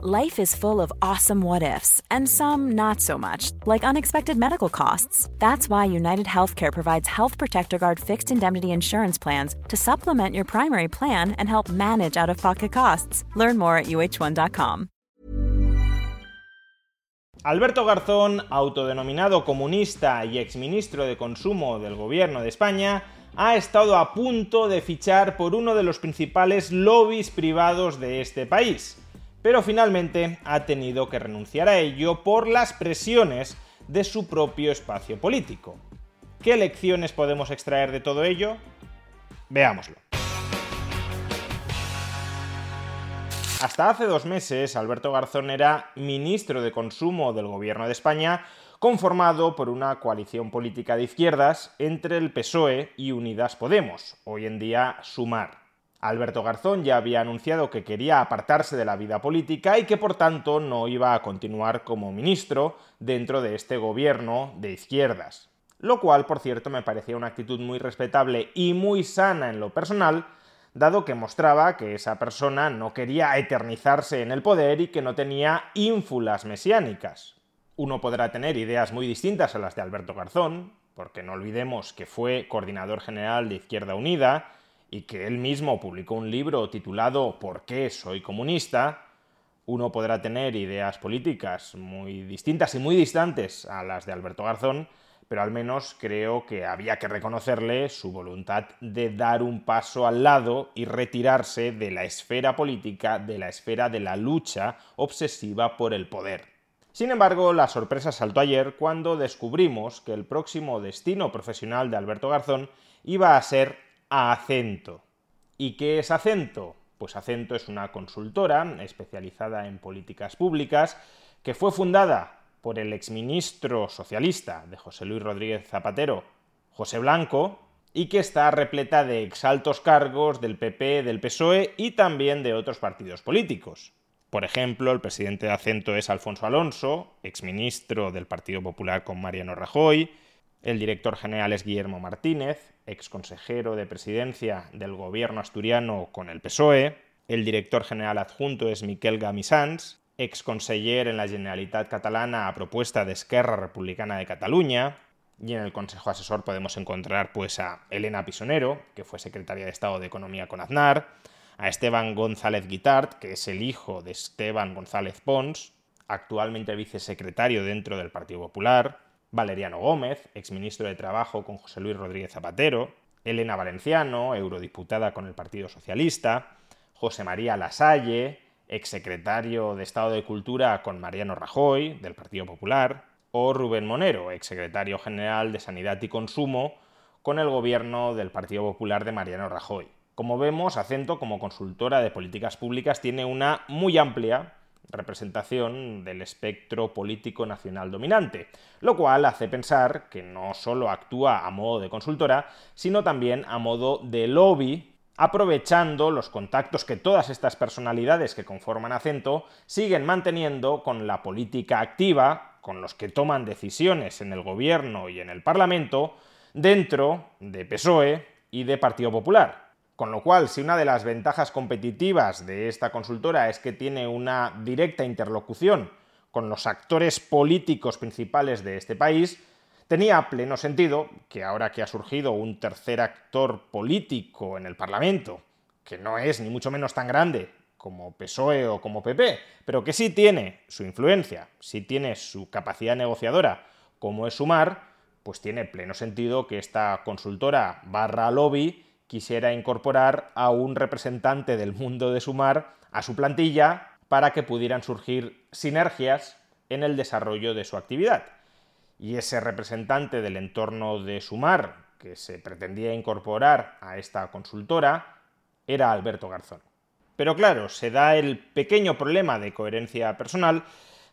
Life is full of awesome what ifs, and some not so much, like unexpected medical costs. That's why United Healthcare provides Health Protector Guard fixed indemnity insurance plans to supplement your primary plan and help manage out of pocket costs. Learn more at uh1.com. Alberto Garzón, autodenominado comunista y exministro de Consumo del Gobierno de España, ha estado a punto de fichar por uno de los principales lobbies privados de este país pero finalmente ha tenido que renunciar a ello por las presiones de su propio espacio político. ¿Qué lecciones podemos extraer de todo ello? Veámoslo. Hasta hace dos meses, Alberto Garzón era ministro de Consumo del Gobierno de España, conformado por una coalición política de izquierdas entre el PSOE y Unidas Podemos, hoy en día Sumar. Alberto Garzón ya había anunciado que quería apartarse de la vida política y que por tanto no iba a continuar como ministro dentro de este gobierno de izquierdas. Lo cual, por cierto, me parecía una actitud muy respetable y muy sana en lo personal, dado que mostraba que esa persona no quería eternizarse en el poder y que no tenía ínfulas mesiánicas. Uno podrá tener ideas muy distintas a las de Alberto Garzón, porque no olvidemos que fue coordinador general de Izquierda Unida, y que él mismo publicó un libro titulado ¿Por qué soy comunista?, uno podrá tener ideas políticas muy distintas y muy distantes a las de Alberto Garzón, pero al menos creo que había que reconocerle su voluntad de dar un paso al lado y retirarse de la esfera política, de la esfera de la lucha obsesiva por el poder. Sin embargo, la sorpresa saltó ayer cuando descubrimos que el próximo destino profesional de Alberto Garzón iba a ser a Acento. ¿Y qué es Acento? Pues Acento es una consultora especializada en políticas públicas que fue fundada por el exministro socialista de José Luis Rodríguez Zapatero, José Blanco, y que está repleta de exaltos cargos del PP, del PSOE y también de otros partidos políticos. Por ejemplo, el presidente de Acento es Alfonso Alonso, exministro del Partido Popular con Mariano Rajoy, el director general es Guillermo Martínez, ex consejero de presidencia del gobierno asturiano con el PSOE. El director general adjunto es Miquel Gamisans, ex conseller en la Generalitat Catalana a propuesta de Esquerra Republicana de Cataluña. Y en el Consejo Asesor podemos encontrar pues, a Elena Pisonero, que fue secretaria de Estado de Economía con Aznar, a Esteban González Guitart, que es el hijo de Esteban González Pons, actualmente vicesecretario dentro del Partido Popular, Valeriano Gómez, exministro de Trabajo con José Luis Rodríguez Zapatero, Elena Valenciano, eurodiputada con el Partido Socialista, José María Lasalle, exsecretario de Estado de Cultura con Mariano Rajoy, del Partido Popular, o Rubén Monero, exsecretario general de Sanidad y Consumo, con el gobierno del Partido Popular de Mariano Rajoy. Como vemos, Acento, como consultora de políticas públicas, tiene una muy amplia representación del espectro político nacional dominante, lo cual hace pensar que no solo actúa a modo de consultora, sino también a modo de lobby, aprovechando los contactos que todas estas personalidades que conforman acento siguen manteniendo con la política activa, con los que toman decisiones en el gobierno y en el Parlamento, dentro de PSOE y de Partido Popular. Con lo cual, si una de las ventajas competitivas de esta consultora es que tiene una directa interlocución con los actores políticos principales de este país, tenía pleno sentido que ahora que ha surgido un tercer actor político en el Parlamento, que no es ni mucho menos tan grande como PSOE o como PP, pero que sí tiene su influencia, sí tiene su capacidad negociadora, como es Sumar, pues tiene pleno sentido que esta consultora barra lobby quisiera incorporar a un representante del mundo de Sumar a su plantilla para que pudieran surgir sinergias en el desarrollo de su actividad. Y ese representante del entorno de Sumar que se pretendía incorporar a esta consultora era Alberto Garzón. Pero claro, se da el pequeño problema de coherencia personal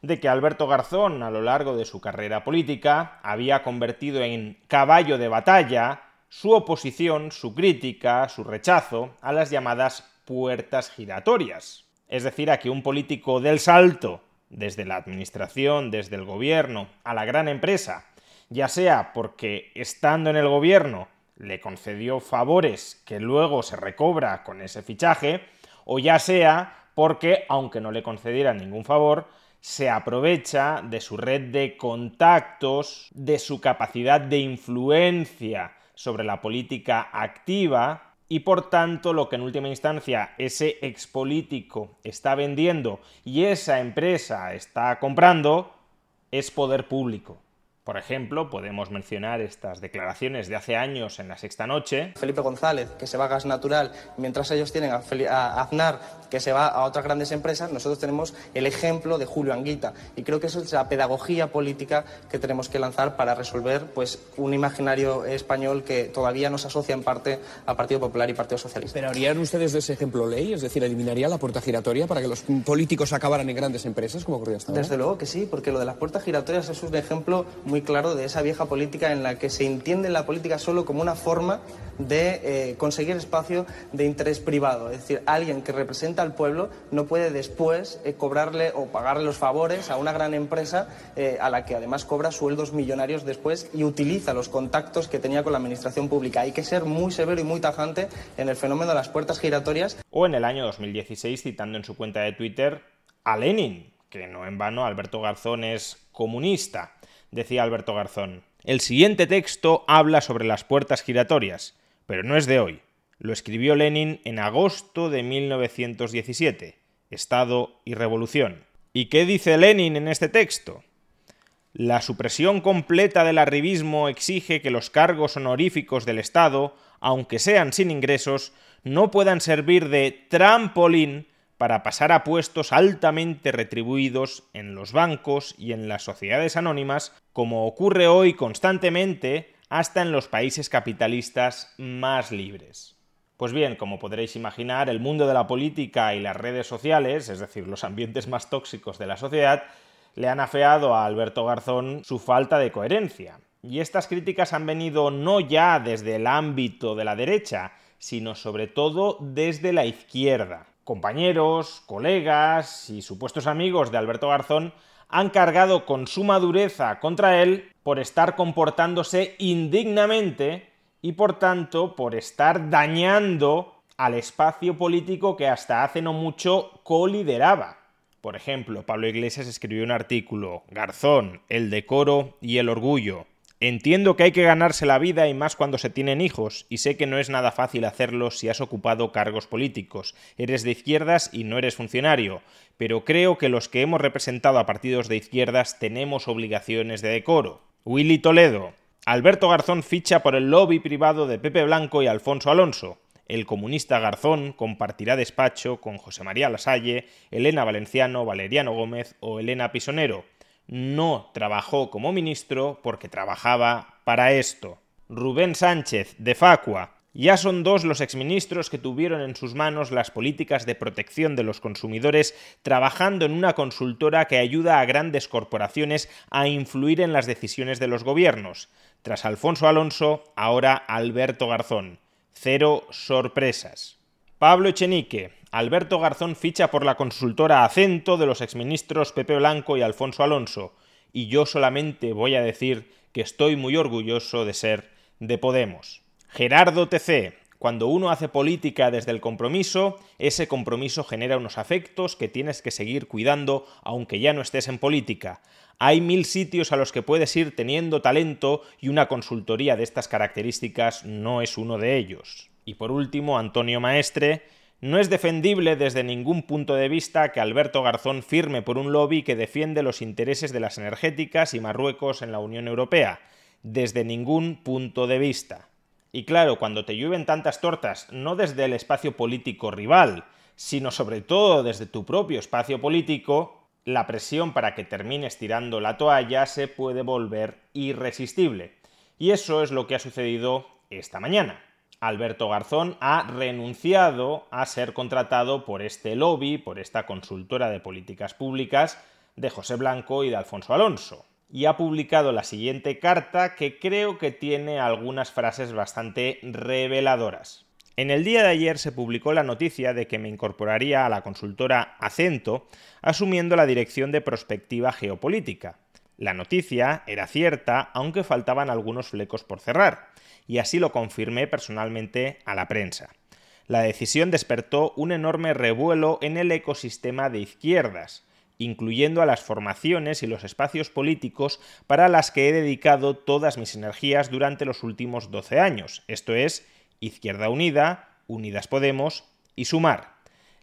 de que Alberto Garzón a lo largo de su carrera política había convertido en caballo de batalla su oposición, su crítica, su rechazo a las llamadas puertas giratorias. Es decir, a que un político del salto desde la administración, desde el gobierno, a la gran empresa, ya sea porque estando en el gobierno le concedió favores que luego se recobra con ese fichaje, o ya sea porque, aunque no le concediera ningún favor, se aprovecha de su red de contactos, de su capacidad de influencia sobre la política activa y por tanto lo que en última instancia ese expolítico está vendiendo y esa empresa está comprando es poder público. Por ejemplo, podemos mencionar estas declaraciones de hace años en la Sexta Noche. Felipe González, que se va a gas natural, mientras ellos tienen a, Aznar, que se va a otras grandes empresas, nosotros tenemos el ejemplo de Julio Anguita. Y creo que eso es la pedagogía política que tenemos que lanzar para resolver pues, un imaginario español que todavía nos asocia en parte al Partido Popular y Partido Socialista. ¿Pero harían ustedes de ese ejemplo ley? Es decir, ¿eliminaría la puerta giratoria para que los políticos acabaran en grandes empresas, como ocurría hasta ahora? Desde luego que sí, porque lo de las puertas giratorias es un ejemplo muy muy claro de esa vieja política en la que se entiende la política solo como una forma de eh, conseguir espacio de interés privado. Es decir, alguien que representa al pueblo no puede después eh, cobrarle o pagarle los favores a una gran empresa eh, a la que además cobra sueldos millonarios después y utiliza los contactos que tenía con la administración pública. Hay que ser muy severo y muy tajante en el fenómeno de las puertas giratorias. O en el año 2016, citando en su cuenta de Twitter a Lenin, que no en vano Alberto Garzón es comunista decía Alberto Garzón. El siguiente texto habla sobre las puertas giratorias, pero no es de hoy. Lo escribió Lenin en agosto de 1917. Estado y Revolución. ¿Y qué dice Lenin en este texto? La supresión completa del arribismo exige que los cargos honoríficos del Estado, aunque sean sin ingresos, no puedan servir de trampolín para pasar a puestos altamente retribuidos en los bancos y en las sociedades anónimas, como ocurre hoy constantemente hasta en los países capitalistas más libres. Pues bien, como podréis imaginar, el mundo de la política y las redes sociales, es decir, los ambientes más tóxicos de la sociedad, le han afeado a Alberto Garzón su falta de coherencia. Y estas críticas han venido no ya desde el ámbito de la derecha, sino sobre todo desde la izquierda compañeros, colegas y supuestos amigos de Alberto Garzón han cargado con suma dureza contra él por estar comportándose indignamente y por tanto por estar dañando al espacio político que hasta hace no mucho colideraba. Por ejemplo, Pablo Iglesias escribió un artículo, Garzón, el decoro y el orgullo, Entiendo que hay que ganarse la vida y más cuando se tienen hijos, y sé que no es nada fácil hacerlo si has ocupado cargos políticos, eres de izquierdas y no eres funcionario, pero creo que los que hemos representado a partidos de izquierdas tenemos obligaciones de decoro. Willy Toledo. Alberto Garzón ficha por el lobby privado de Pepe Blanco y Alfonso Alonso. El comunista Garzón compartirá despacho con José María Lasalle, Elena Valenciano, Valeriano Gómez o Elena Pisonero no trabajó como ministro porque trabajaba para esto. Rubén Sánchez, de Facua. Ya son dos los exministros que tuvieron en sus manos las políticas de protección de los consumidores trabajando en una consultora que ayuda a grandes corporaciones a influir en las decisiones de los gobiernos. Tras Alfonso Alonso, ahora Alberto Garzón. Cero sorpresas. Pablo Echenique, Alberto Garzón ficha por la consultora Acento de los exministros Pepe Blanco y Alfonso Alonso, y yo solamente voy a decir que estoy muy orgulloso de ser de Podemos. Gerardo TC, cuando uno hace política desde el compromiso, ese compromiso genera unos afectos que tienes que seguir cuidando aunque ya no estés en política. Hay mil sitios a los que puedes ir teniendo talento y una consultoría de estas características no es uno de ellos. Y por último, Antonio Maestre, no es defendible desde ningún punto de vista que Alberto Garzón firme por un lobby que defiende los intereses de las energéticas y Marruecos en la Unión Europea. Desde ningún punto de vista. Y claro, cuando te llueven tantas tortas, no desde el espacio político rival, sino sobre todo desde tu propio espacio político, la presión para que termines tirando la toalla se puede volver irresistible. Y eso es lo que ha sucedido esta mañana. Alberto Garzón ha renunciado a ser contratado por este lobby, por esta consultora de políticas públicas de José Blanco y de Alfonso Alonso. Y ha publicado la siguiente carta que creo que tiene algunas frases bastante reveladoras. En el día de ayer se publicó la noticia de que me incorporaría a la consultora Acento, asumiendo la dirección de prospectiva geopolítica. La noticia era cierta, aunque faltaban algunos flecos por cerrar y así lo confirmé personalmente a la prensa. La decisión despertó un enorme revuelo en el ecosistema de izquierdas, incluyendo a las formaciones y los espacios políticos para las que he dedicado todas mis energías durante los últimos 12 años, esto es, Izquierda Unida, Unidas Podemos y Sumar.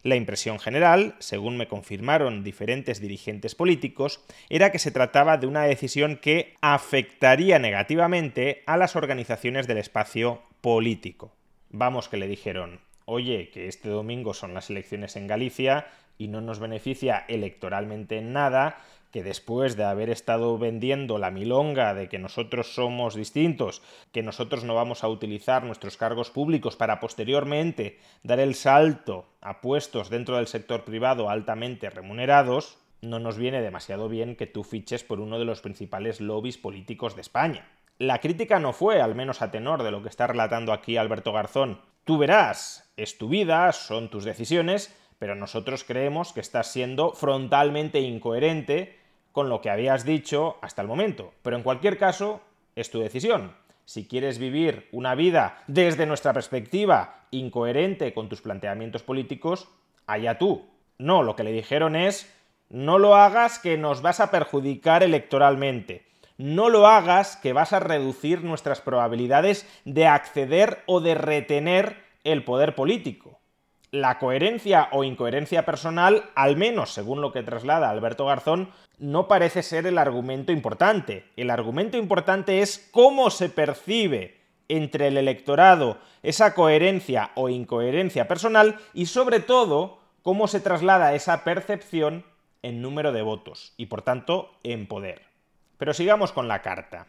La impresión general, según me confirmaron diferentes dirigentes políticos, era que se trataba de una decisión que afectaría negativamente a las organizaciones del espacio político. Vamos que le dijeron, oye, que este domingo son las elecciones en Galicia y no nos beneficia electoralmente en nada, que después de haber estado vendiendo la milonga de que nosotros somos distintos, que nosotros no vamos a utilizar nuestros cargos públicos para posteriormente dar el salto a puestos dentro del sector privado altamente remunerados, no nos viene demasiado bien que tú fiches por uno de los principales lobbies políticos de España. La crítica no fue, al menos a tenor de lo que está relatando aquí Alberto Garzón. Tú verás, es tu vida, son tus decisiones, pero nosotros creemos que estás siendo frontalmente incoherente con lo que habías dicho hasta el momento. Pero en cualquier caso, es tu decisión. Si quieres vivir una vida desde nuestra perspectiva incoherente con tus planteamientos políticos, allá tú. No, lo que le dijeron es, no lo hagas que nos vas a perjudicar electoralmente. No lo hagas que vas a reducir nuestras probabilidades de acceder o de retener el poder político la coherencia o incoherencia personal, al menos según lo que traslada Alberto Garzón, no parece ser el argumento importante. El argumento importante es cómo se percibe entre el electorado esa coherencia o incoherencia personal y sobre todo cómo se traslada esa percepción en número de votos y por tanto en poder. Pero sigamos con la carta.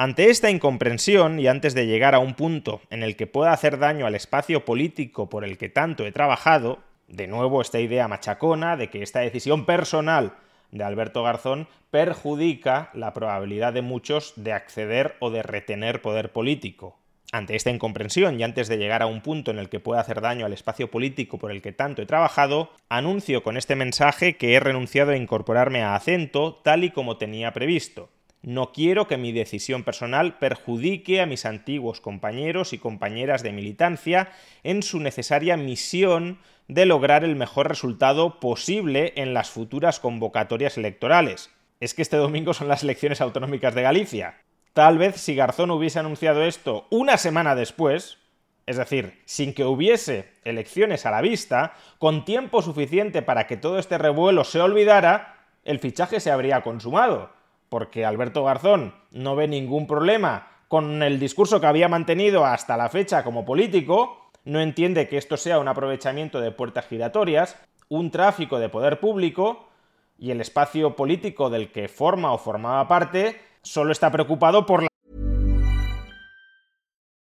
Ante esta incomprensión y antes de llegar a un punto en el que pueda hacer daño al espacio político por el que tanto he trabajado, de nuevo esta idea machacona de que esta decisión personal de Alberto Garzón perjudica la probabilidad de muchos de acceder o de retener poder político. Ante esta incomprensión y antes de llegar a un punto en el que pueda hacer daño al espacio político por el que tanto he trabajado, anuncio con este mensaje que he renunciado a incorporarme a acento tal y como tenía previsto. No quiero que mi decisión personal perjudique a mis antiguos compañeros y compañeras de militancia en su necesaria misión de lograr el mejor resultado posible en las futuras convocatorias electorales. Es que este domingo son las elecciones autonómicas de Galicia. Tal vez si Garzón hubiese anunciado esto una semana después, es decir, sin que hubiese elecciones a la vista, con tiempo suficiente para que todo este revuelo se olvidara, el fichaje se habría consumado porque Alberto Garzón no ve ningún problema con el discurso que había mantenido hasta la fecha como político, no entiende que esto sea un aprovechamiento de puertas giratorias, un tráfico de poder público, y el espacio político del que forma o formaba parte solo está preocupado por la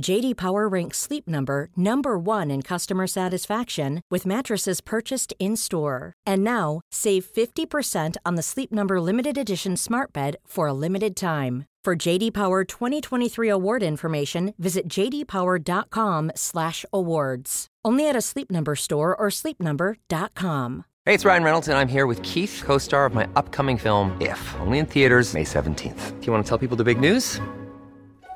JD Power ranks Sleep Number number 1 in customer satisfaction with mattresses purchased in-store. And now, save 50% on the Sleep Number limited edition Smart Bed for a limited time. For JD Power 2023 award information, visit jdpower.com/awards. Only at a Sleep Number store or sleepnumber.com. Hey, it's Ryan Reynolds and I'm here with Keith, co-star of my upcoming film If, only in theaters May 17th. Do you want to tell people the big news?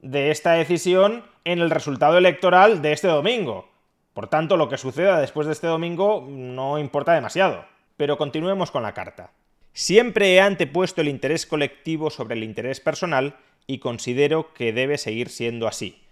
de esta decisión en el resultado electoral de este domingo. Por tanto, lo que suceda después de este domingo no importa demasiado. Pero continuemos con la carta. Siempre he antepuesto el interés colectivo sobre el interés personal y considero que debe seguir siendo así.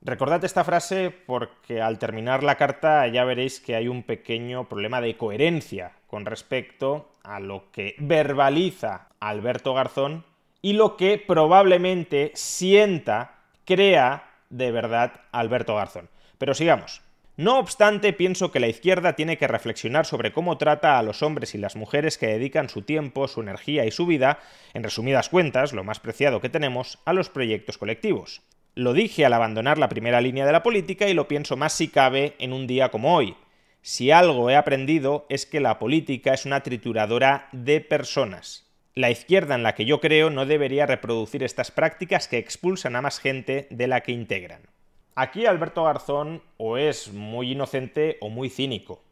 Recordad esta frase porque al terminar la carta ya veréis que hay un pequeño problema de coherencia con respecto a lo que verbaliza Alberto Garzón y lo que probablemente sienta, crea de verdad Alberto Garzón. Pero sigamos. No obstante, pienso que la izquierda tiene que reflexionar sobre cómo trata a los hombres y las mujeres que dedican su tiempo, su energía y su vida, en resumidas cuentas, lo más preciado que tenemos, a los proyectos colectivos. Lo dije al abandonar la primera línea de la política y lo pienso más si cabe en un día como hoy. Si algo he aprendido es que la política es una trituradora de personas. La izquierda en la que yo creo no debería reproducir estas prácticas que expulsan a más gente de la que integran. Aquí Alberto Garzón o es muy inocente o muy cínico.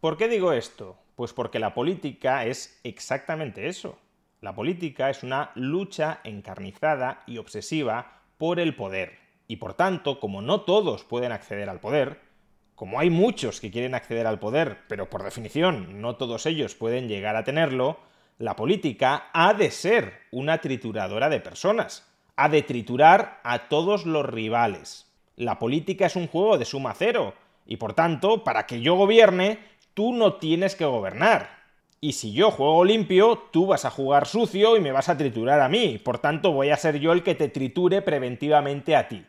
¿Por qué digo esto? Pues porque la política es exactamente eso. La política es una lucha encarnizada y obsesiva por el poder. Y por tanto, como no todos pueden acceder al poder, como hay muchos que quieren acceder al poder, pero por definición no todos ellos pueden llegar a tenerlo, la política ha de ser una trituradora de personas, ha de triturar a todos los rivales. La política es un juego de suma cero, y por tanto, para que yo gobierne, tú no tienes que gobernar. Y si yo juego limpio, tú vas a jugar sucio y me vas a triturar a mí. Por tanto, voy a ser yo el que te triture preventivamente a ti.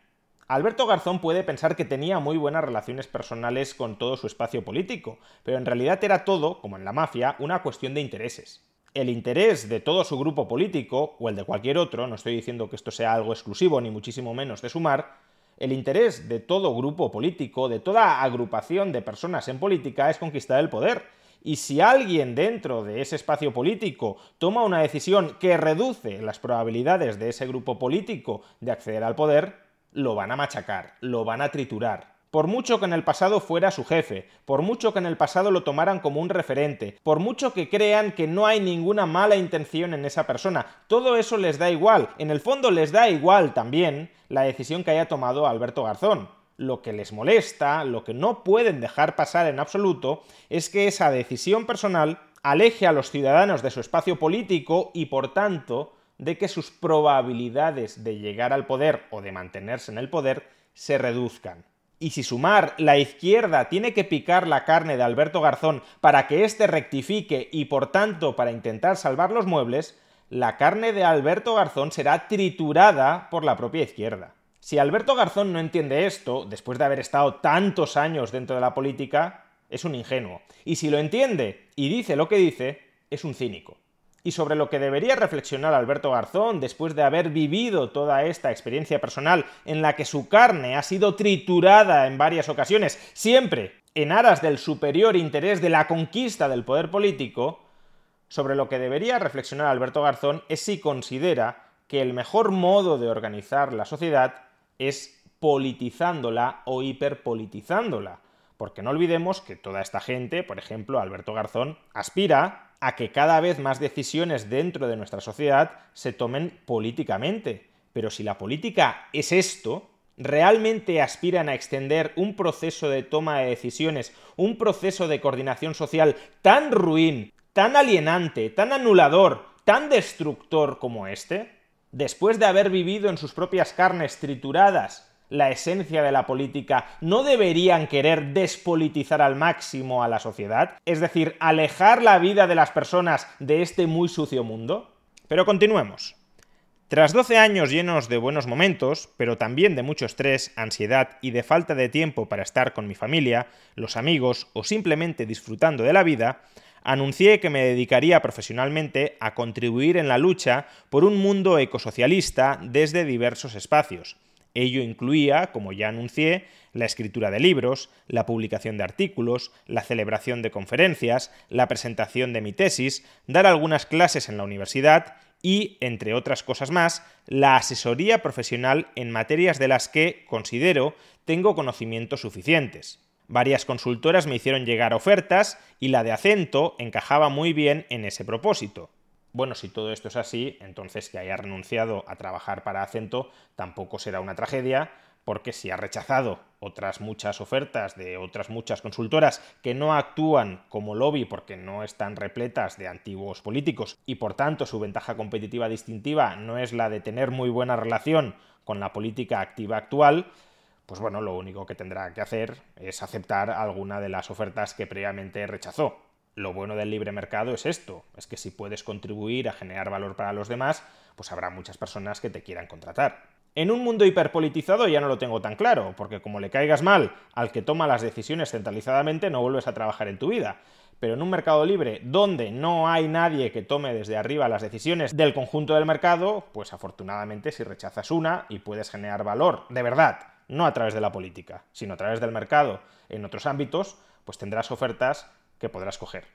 Alberto Garzón puede pensar que tenía muy buenas relaciones personales con todo su espacio político, pero en realidad era todo, como en la mafia, una cuestión de intereses. El interés de todo su grupo político, o el de cualquier otro, no estoy diciendo que esto sea algo exclusivo ni muchísimo menos de sumar, el interés de todo grupo político, de toda agrupación de personas en política, es conquistar el poder y si alguien dentro de ese espacio político toma una decisión que reduce las probabilidades de ese grupo político de acceder al poder, lo van a machacar, lo van a triturar. Por mucho que en el pasado fuera su jefe, por mucho que en el pasado lo tomaran como un referente, por mucho que crean que no hay ninguna mala intención en esa persona, todo eso les da igual. En el fondo les da igual también la decisión que haya tomado Alberto Garzón lo que les molesta, lo que no pueden dejar pasar en absoluto, es que esa decisión personal aleje a los ciudadanos de su espacio político y por tanto de que sus probabilidades de llegar al poder o de mantenerse en el poder se reduzcan. Y si sumar la izquierda tiene que picar la carne de Alberto Garzón para que éste rectifique y por tanto para intentar salvar los muebles, la carne de Alberto Garzón será triturada por la propia izquierda. Si Alberto Garzón no entiende esto, después de haber estado tantos años dentro de la política, es un ingenuo. Y si lo entiende y dice lo que dice, es un cínico. Y sobre lo que debería reflexionar Alberto Garzón después de haber vivido toda esta experiencia personal en la que su carne ha sido triturada en varias ocasiones, siempre en aras del superior interés de la conquista del poder político, sobre lo que debería reflexionar Alberto Garzón es si considera que el mejor modo de organizar la sociedad es politizándola o hiperpolitizándola. Porque no olvidemos que toda esta gente, por ejemplo, Alberto Garzón, aspira a que cada vez más decisiones dentro de nuestra sociedad se tomen políticamente. Pero si la política es esto, realmente aspiran a extender un proceso de toma de decisiones, un proceso de coordinación social tan ruin, tan alienante, tan anulador, tan destructor como este? después de haber vivido en sus propias carnes trituradas la esencia de la política, ¿no deberían querer despolitizar al máximo a la sociedad? Es decir, alejar la vida de las personas de este muy sucio mundo? Pero continuemos. Tras 12 años llenos de buenos momentos, pero también de mucho estrés, ansiedad y de falta de tiempo para estar con mi familia, los amigos o simplemente disfrutando de la vida, anuncié que me dedicaría profesionalmente a contribuir en la lucha por un mundo ecosocialista desde diversos espacios. Ello incluía, como ya anuncié, la escritura de libros, la publicación de artículos, la celebración de conferencias, la presentación de mi tesis, dar algunas clases en la universidad y, entre otras cosas más, la asesoría profesional en materias de las que, considero, tengo conocimientos suficientes. Varias consultoras me hicieron llegar ofertas y la de acento encajaba muy bien en ese propósito. Bueno, si todo esto es así, entonces que haya renunciado a trabajar para acento tampoco será una tragedia, porque si ha rechazado otras muchas ofertas de otras muchas consultoras que no actúan como lobby porque no están repletas de antiguos políticos y por tanto su ventaja competitiva distintiva no es la de tener muy buena relación con la política activa actual, pues bueno, lo único que tendrá que hacer es aceptar alguna de las ofertas que previamente rechazó. Lo bueno del libre mercado es esto, es que si puedes contribuir a generar valor para los demás, pues habrá muchas personas que te quieran contratar. En un mundo hiperpolitizado ya no lo tengo tan claro, porque como le caigas mal al que toma las decisiones centralizadamente, no vuelves a trabajar en tu vida. Pero en un mercado libre donde no hay nadie que tome desde arriba las decisiones del conjunto del mercado, pues afortunadamente si rechazas una y puedes generar valor, de verdad, no a través de la política, sino a través del mercado en otros ámbitos, pues tendrás ofertas que podrás coger.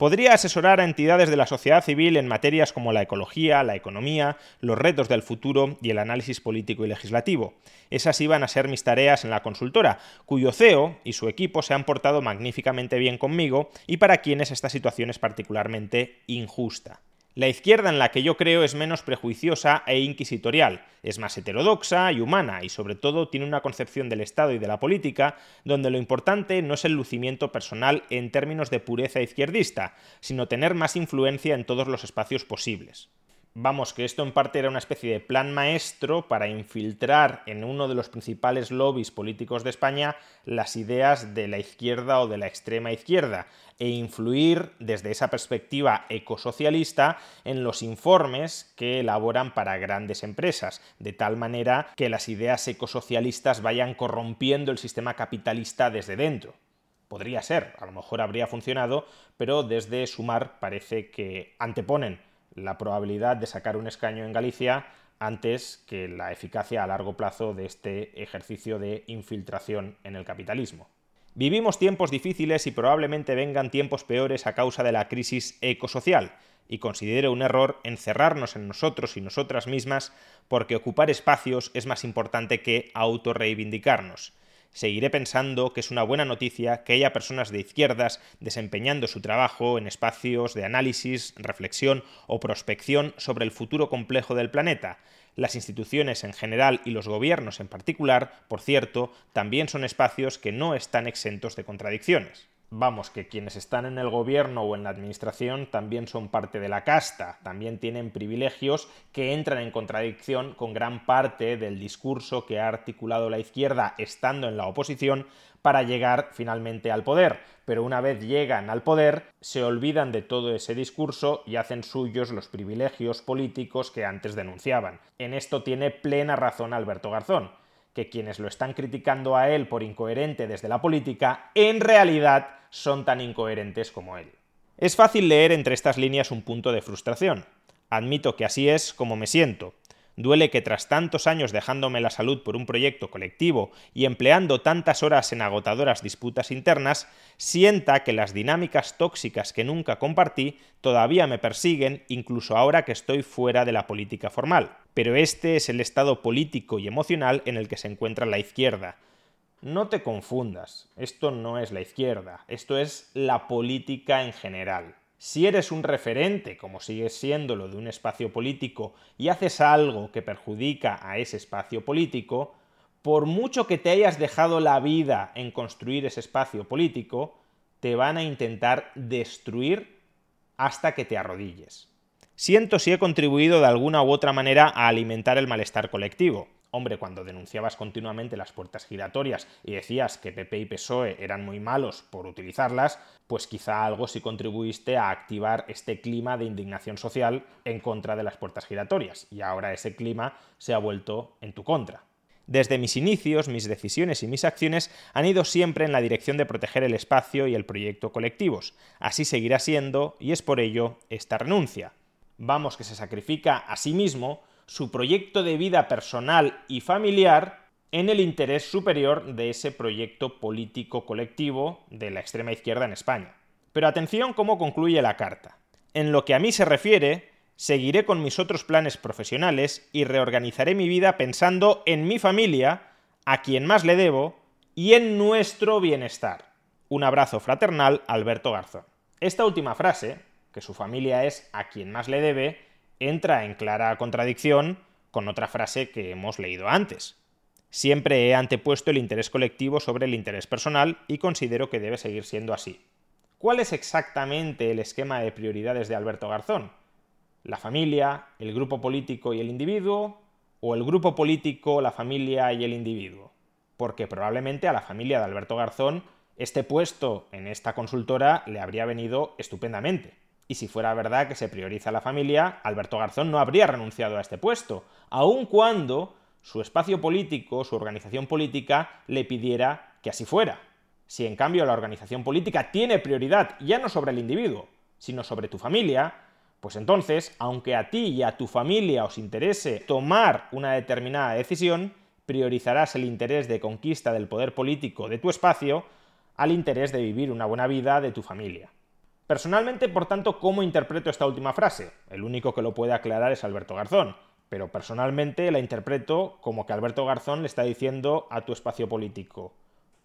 Podría asesorar a entidades de la sociedad civil en materias como la ecología, la economía, los retos del futuro y el análisis político y legislativo. Esas iban a ser mis tareas en la consultora, cuyo CEO y su equipo se han portado magníficamente bien conmigo y para quienes esta situación es particularmente injusta. La izquierda en la que yo creo es menos prejuiciosa e inquisitorial, es más heterodoxa y humana, y sobre todo tiene una concepción del Estado y de la política donde lo importante no es el lucimiento personal en términos de pureza izquierdista, sino tener más influencia en todos los espacios posibles. Vamos, que esto en parte era una especie de plan maestro para infiltrar en uno de los principales lobbies políticos de España las ideas de la izquierda o de la extrema izquierda e influir desde esa perspectiva ecosocialista en los informes que elaboran para grandes empresas, de tal manera que las ideas ecosocialistas vayan corrompiendo el sistema capitalista desde dentro. Podría ser, a lo mejor habría funcionado, pero desde Sumar parece que anteponen la probabilidad de sacar un escaño en Galicia antes que la eficacia a largo plazo de este ejercicio de infiltración en el capitalismo. Vivimos tiempos difíciles y probablemente vengan tiempos peores a causa de la crisis ecosocial, y considero un error encerrarnos en nosotros y nosotras mismas porque ocupar espacios es más importante que autorreivindicarnos seguiré pensando que es una buena noticia que haya personas de izquierdas desempeñando su trabajo en espacios de análisis, reflexión o prospección sobre el futuro complejo del planeta. Las instituciones en general y los gobiernos en particular, por cierto, también son espacios que no están exentos de contradicciones vamos, que quienes están en el gobierno o en la administración también son parte de la casta, también tienen privilegios que entran en contradicción con gran parte del discurso que ha articulado la izquierda estando en la oposición para llegar finalmente al poder. Pero una vez llegan al poder, se olvidan de todo ese discurso y hacen suyos los privilegios políticos que antes denunciaban. En esto tiene plena razón Alberto Garzón que quienes lo están criticando a él por incoherente desde la política, en realidad son tan incoherentes como él. Es fácil leer entre estas líneas un punto de frustración. Admito que así es como me siento. Duele que tras tantos años dejándome la salud por un proyecto colectivo y empleando tantas horas en agotadoras disputas internas, sienta que las dinámicas tóxicas que nunca compartí todavía me persiguen incluso ahora que estoy fuera de la política formal. Pero este es el estado político y emocional en el que se encuentra la izquierda. No te confundas, esto no es la izquierda, esto es la política en general. Si eres un referente, como sigues siéndolo, de un espacio político y haces algo que perjudica a ese espacio político, por mucho que te hayas dejado la vida en construir ese espacio político, te van a intentar destruir hasta que te arrodilles. Siento si he contribuido de alguna u otra manera a alimentar el malestar colectivo. Hombre, cuando denunciabas continuamente las puertas giratorias y decías que PP y PSOE eran muy malos por utilizarlas, pues quizá algo sí contribuiste a activar este clima de indignación social en contra de las puertas giratorias, y ahora ese clima se ha vuelto en tu contra. Desde mis inicios, mis decisiones y mis acciones han ido siempre en la dirección de proteger el espacio y el proyecto colectivos. Así seguirá siendo, y es por ello esta renuncia. Vamos que se sacrifica a sí mismo su proyecto de vida personal y familiar en el interés superior de ese proyecto político colectivo de la extrema izquierda en España. Pero atención cómo concluye la carta. En lo que a mí se refiere, seguiré con mis otros planes profesionales y reorganizaré mi vida pensando en mi familia, a quien más le debo, y en nuestro bienestar. Un abrazo fraternal, Alberto Garzón. Esta última frase, que su familia es a quien más le debe, entra en clara contradicción con otra frase que hemos leído antes. Siempre he antepuesto el interés colectivo sobre el interés personal y considero que debe seguir siendo así. ¿Cuál es exactamente el esquema de prioridades de Alberto Garzón? ¿La familia, el grupo político y el individuo? ¿O el grupo político, la familia y el individuo? Porque probablemente a la familia de Alberto Garzón este puesto en esta consultora le habría venido estupendamente. Y si fuera verdad que se prioriza la familia, Alberto Garzón no habría renunciado a este puesto, aun cuando su espacio político, su organización política, le pidiera que así fuera. Si en cambio la organización política tiene prioridad ya no sobre el individuo, sino sobre tu familia, pues entonces, aunque a ti y a tu familia os interese tomar una determinada decisión, priorizarás el interés de conquista del poder político de tu espacio al interés de vivir una buena vida de tu familia. Personalmente, por tanto, ¿cómo interpreto esta última frase? El único que lo puede aclarar es Alberto Garzón pero personalmente la interpreto como que Alberto Garzón le está diciendo a tu espacio político,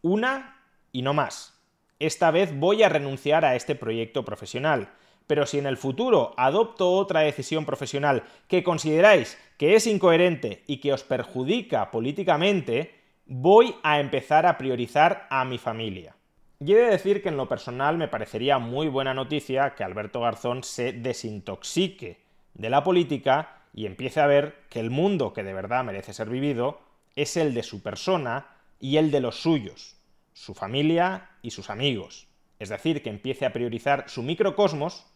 una y no más. Esta vez voy a renunciar a este proyecto profesional, pero si en el futuro adopto otra decisión profesional que consideráis que es incoherente y que os perjudica políticamente, voy a empezar a priorizar a mi familia. Y he de decir que en lo personal me parecería muy buena noticia que Alberto Garzón se desintoxique de la política y empiece a ver que el mundo que de verdad merece ser vivido es el de su persona y el de los suyos, su familia y sus amigos. Es decir, que empiece a priorizar su microcosmos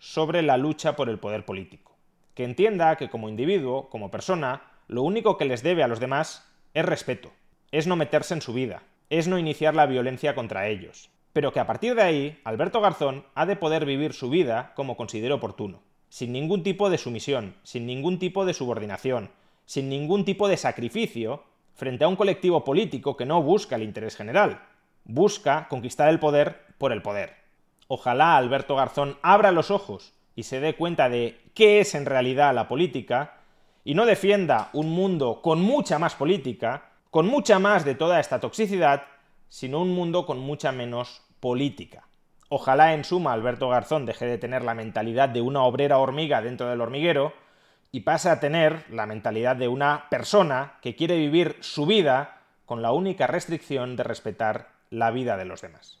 sobre la lucha por el poder político. Que entienda que como individuo, como persona, lo único que les debe a los demás es respeto, es no meterse en su vida, es no iniciar la violencia contra ellos. Pero que a partir de ahí, Alberto Garzón ha de poder vivir su vida como considere oportuno sin ningún tipo de sumisión, sin ningún tipo de subordinación, sin ningún tipo de sacrificio frente a un colectivo político que no busca el interés general, busca conquistar el poder por el poder. Ojalá Alberto Garzón abra los ojos y se dé cuenta de qué es en realidad la política y no defienda un mundo con mucha más política, con mucha más de toda esta toxicidad, sino un mundo con mucha menos política. Ojalá en suma Alberto Garzón deje de tener la mentalidad de una obrera hormiga dentro del hormiguero y pase a tener la mentalidad de una persona que quiere vivir su vida con la única restricción de respetar la vida de los demás.